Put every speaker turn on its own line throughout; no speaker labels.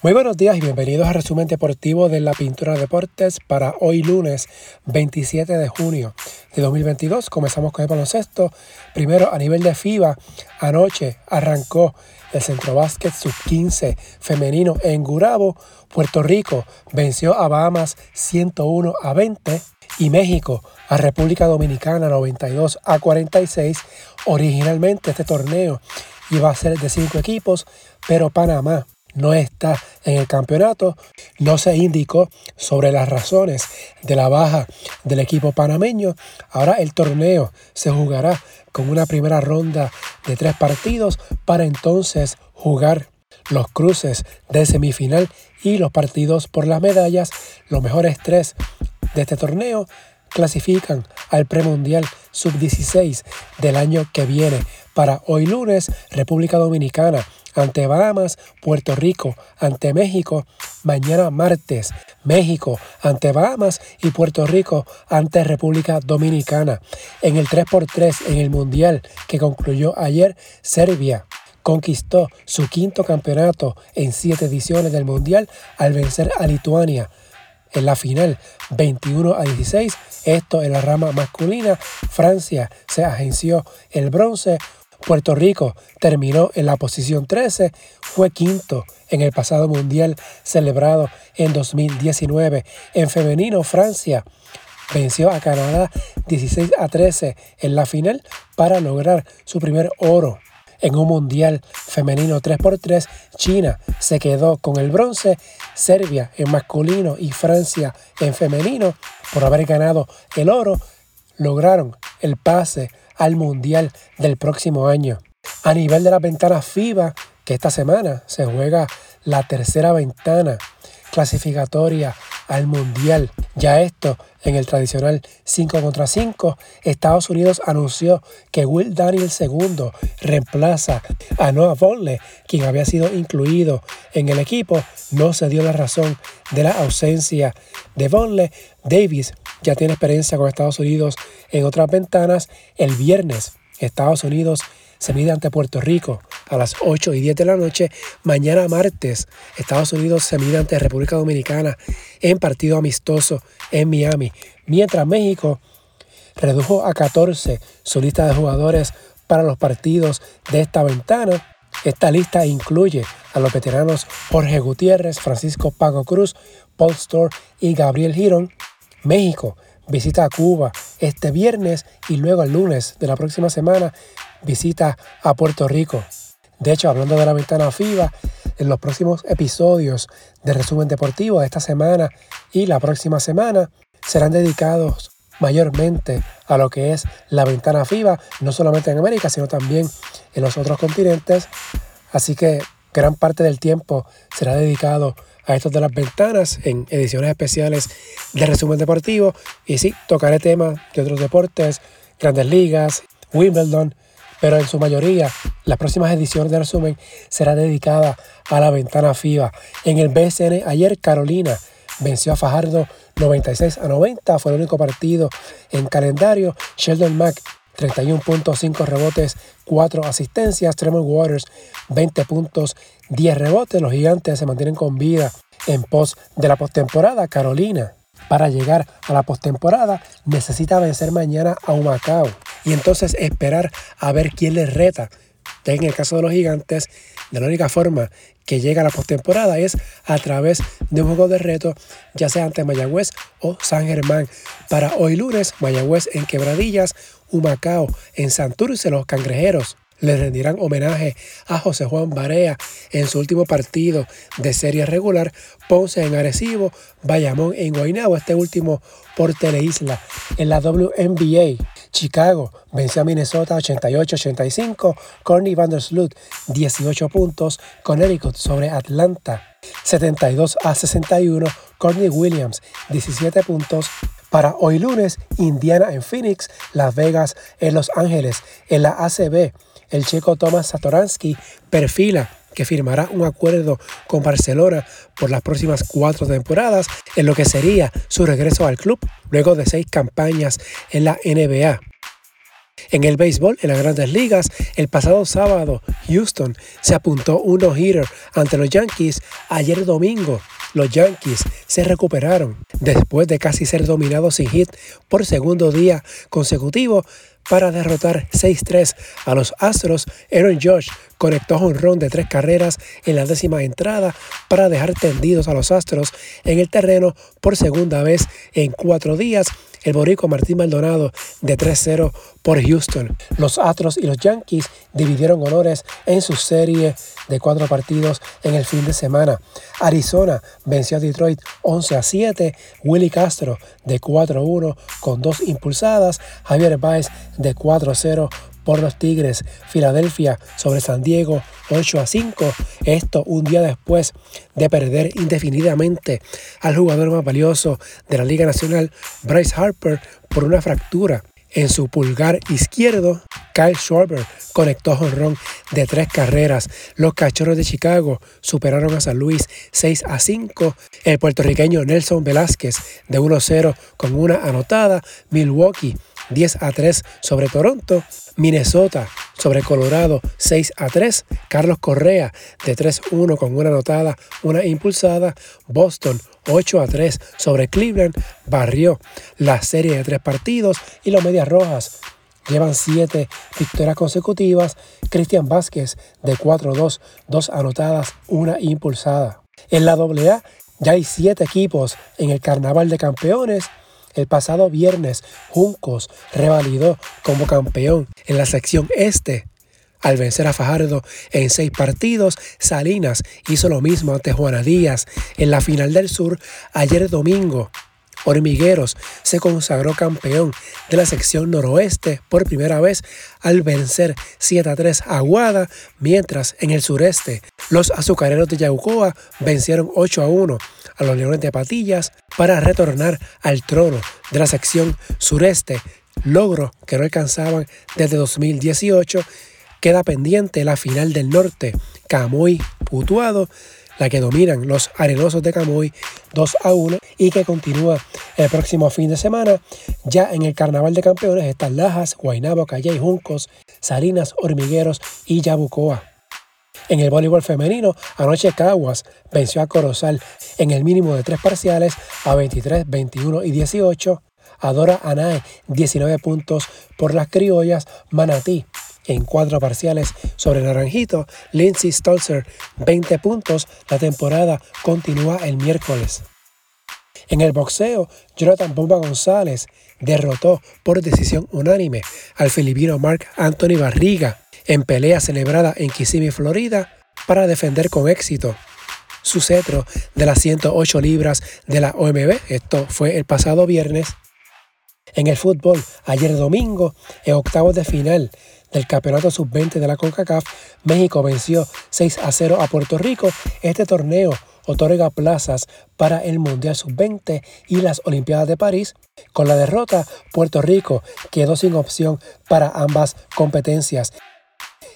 Muy buenos días y bienvenidos al resumen deportivo de la Pintura Deportes para hoy lunes 27 de junio de 2022. Comenzamos con el baloncesto. Primero a nivel de FIBA, anoche arrancó el Centro Básquet Sub-15 femenino en Gurabo. Puerto Rico venció a Bahamas 101 a 20 y México a República Dominicana 92 a 46. Originalmente este torneo iba a ser de cinco equipos, pero Panamá no está en el campeonato. No se indicó sobre las razones de la baja del equipo panameño. Ahora el torneo se jugará con una primera ronda de tres partidos para entonces jugar los cruces de semifinal y los partidos por las medallas. Los mejores tres de este torneo clasifican al premundial sub-16 del año que viene. Para hoy lunes, República Dominicana ante Bahamas, Puerto Rico ante México, mañana martes, México ante Bahamas y Puerto Rico ante República Dominicana. En el 3x3 en el Mundial que concluyó ayer, Serbia conquistó su quinto campeonato en siete ediciones del Mundial al vencer a Lituania en la final 21 a 16. Esto en la rama masculina. Francia se agenció el bronce Puerto Rico terminó en la posición 13, fue quinto en el pasado mundial celebrado en 2019. En femenino, Francia venció a Canadá 16 a 13 en la final para lograr su primer oro. En un mundial femenino 3x3, China se quedó con el bronce, Serbia en masculino y Francia en femenino, por haber ganado el oro, lograron el pase al Mundial del próximo año. A nivel de la ventana FIBA, que esta semana se juega la tercera ventana clasificatoria al Mundial. Ya esto en el tradicional 5 contra 5, Estados Unidos anunció que Will Daniel II reemplaza a Noah Vonleh, quien había sido incluido en el equipo. No se dio la razón de la ausencia de Vonleh. Davis ya tiene experiencia con Estados Unidos en otras ventanas. El viernes, Estados Unidos se mide ante Puerto Rico a las 8 y 10 de la noche. Mañana martes, Estados Unidos se mide ante República Dominicana en partido amistoso en Miami. Mientras México redujo a 14 su lista de jugadores para los partidos de esta ventana. Esta lista incluye a los veteranos Jorge Gutiérrez, Francisco Pago Cruz, Paul Store y Gabriel Girón. México visita a Cuba este viernes y luego el lunes de la próxima semana visita a Puerto Rico. De hecho, hablando de la ventana FIBA, en los próximos episodios de resumen deportivo de esta semana y la próxima semana serán dedicados mayormente a lo que es la ventana FIBA, no solamente en América, sino también en los otros continentes. Así que gran parte del tiempo será dedicado a estos de las ventanas en ediciones especiales de resumen deportivo. Y sí, tocaré temas de otros deportes, grandes ligas, Wimbledon, pero en su mayoría las próximas ediciones de resumen serán dedicadas a la ventana FIBA. En el BSN ayer Carolina venció a Fajardo 96 a 90, fue el único partido en calendario. Sheldon Mack 31.5 rebotes, 4 asistencias. Tremor Waters, 20 puntos, 10 rebotes. Los gigantes se mantienen con vida en pos de la postemporada. Carolina, para llegar a la postemporada, necesita vencer mañana a Humacao y entonces esperar a ver quién les reta. En el caso de los gigantes, la única forma que llega a la postemporada es a través de un juego de reto, ya sea ante Mayagüez o San Germán. Para hoy lunes, Mayagüez en Quebradillas, Humacao en Santurce, los cangrejeros le rendirán homenaje a José Juan Barea en su último partido de serie regular, Ponce en Arecibo, Bayamón en Guaynabo, este último por Teleisla. En la WNBA, Chicago venció a Minnesota 88-85, Corny Vandersloot 18 puntos, Connecticut sobre Atlanta 72 a 61, Courtney Williams 17 puntos, para hoy lunes, Indiana en Phoenix, Las Vegas en Los Ángeles. En la ACB, el checo Tomás Satoransky perfila que firmará un acuerdo con Barcelona por las próximas cuatro temporadas, en lo que sería su regreso al club luego de seis campañas en la NBA. En el béisbol, en las grandes ligas, el pasado sábado, Houston se apuntó un no-hitter ante los Yankees. Ayer domingo, los Yankees se recuperaron después de casi ser dominados sin hit por segundo día consecutivo para derrotar 6-3 a los Astros. Aaron Josh conectó un ron de tres carreras en la décima entrada para dejar tendidos a los Astros en el terreno por segunda vez en cuatro días el borico Martín Maldonado de 3-0 por Houston. Los Astros y los Yankees dividieron honores en su serie de cuatro partidos en el fin de semana. Arizona venció a Detroit 11 a 7, Willy Castro de 4-1 con dos impulsadas, Javier Baez de 4-0 por los Tigres, Filadelfia sobre San Diego 8 a 5. Esto un día después de perder indefinidamente al jugador más valioso de la Liga Nacional, Bryce Harper, por una fractura en su pulgar izquierdo. Kyle Schwarber conectó jonrón de tres carreras. Los Cachorros de Chicago superaron a San Luis 6 a 5. El puertorriqueño Nelson Velázquez de 1-0 con una anotada. Milwaukee 10 a 3 sobre Toronto. Minnesota sobre Colorado 6 a 3. Carlos Correa de 3-1 con una anotada, una impulsada. Boston 8 a 3 sobre Cleveland. Barrió la serie de tres partidos y los Medias Rojas llevan 7 victorias consecutivas. Cristian Vázquez de 4-2, dos anotadas, una impulsada. En la AA ya hay 7 equipos en el Carnaval de Campeones el pasado viernes, Juncos revalidó como campeón en la sección este. Al vencer a Fajardo en seis partidos, Salinas hizo lo mismo ante Juana Díaz en la final del sur ayer domingo. Hormigueros se consagró campeón de la sección noroeste por primera vez al vencer 7 a 3 a Aguada, mientras en el sureste los azucareros de Yaucoa vencieron 8 a 1 a los Leones de Patillas para retornar al trono de la sección sureste, logro que no alcanzaban desde 2018. Queda pendiente la final del norte, Camuy Putuado, la que dominan los arenosos de Camuy 2 a 1 y que continúa el próximo fin de semana. Ya en el Carnaval de Campeones están Lajas, Guaynabo, Calle Juncos, Salinas, Hormigueros y Yabucoa. En el voleibol femenino, anoche Caguas venció a Corozal en el mínimo de tres parciales a 23, 21 y 18. Adora Anae 19 puntos por las criollas. Manatí en cuatro parciales sobre Naranjito. Lindsay Stolzer 20 puntos. La temporada continúa el miércoles. En el boxeo, Jonathan Bomba González derrotó por decisión unánime al filipino Mark Anthony Barriga en pelea celebrada en Kissimmee, Florida, para defender con éxito su cetro de las 108 libras de la OMB. Esto fue el pasado viernes. En el fútbol, ayer domingo, en octavos de final del Campeonato Sub-20 de la CONCACAF, México venció 6 a 0 a Puerto Rico. Este torneo otorga plazas para el Mundial Sub-20 y las Olimpiadas de París. Con la derrota, Puerto Rico quedó sin opción para ambas competencias.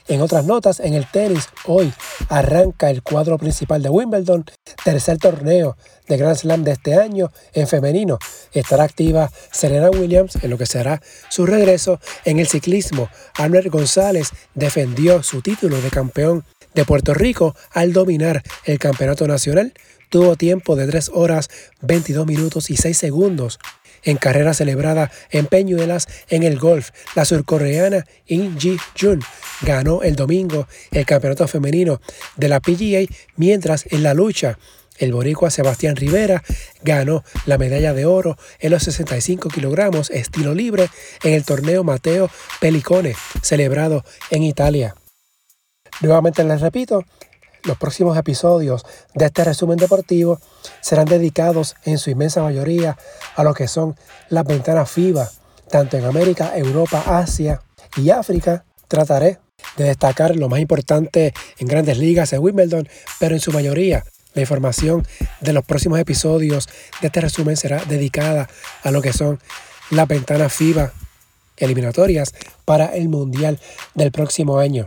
En otras notas, en el tenis, hoy arranca el cuadro principal de Wimbledon, tercer torneo de Grand Slam de este año en femenino. Estará activa Serena Williams en lo que será su regreso en el ciclismo. Albert González defendió su título de campeón de Puerto Rico al dominar el campeonato nacional. Tuvo tiempo de 3 horas 22 minutos y 6 segundos en carrera celebrada en Peñuelas en el golf. La surcoreana In Ji Jun ganó el domingo el campeonato femenino de la PGA, mientras en la lucha el boricua Sebastián Rivera ganó la medalla de oro en los 65 kilogramos estilo libre en el torneo Mateo Pelicone celebrado en Italia. Nuevamente les repito, los próximos episodios de este resumen deportivo serán dedicados en su inmensa mayoría a lo que son las ventanas FIBA, tanto en América, Europa, Asia y África. Trataré de destacar lo más importante en grandes ligas en Wimbledon, pero en su mayoría la información de los próximos episodios de este resumen será dedicada a lo que son las ventanas FIBA eliminatorias para el Mundial del próximo año.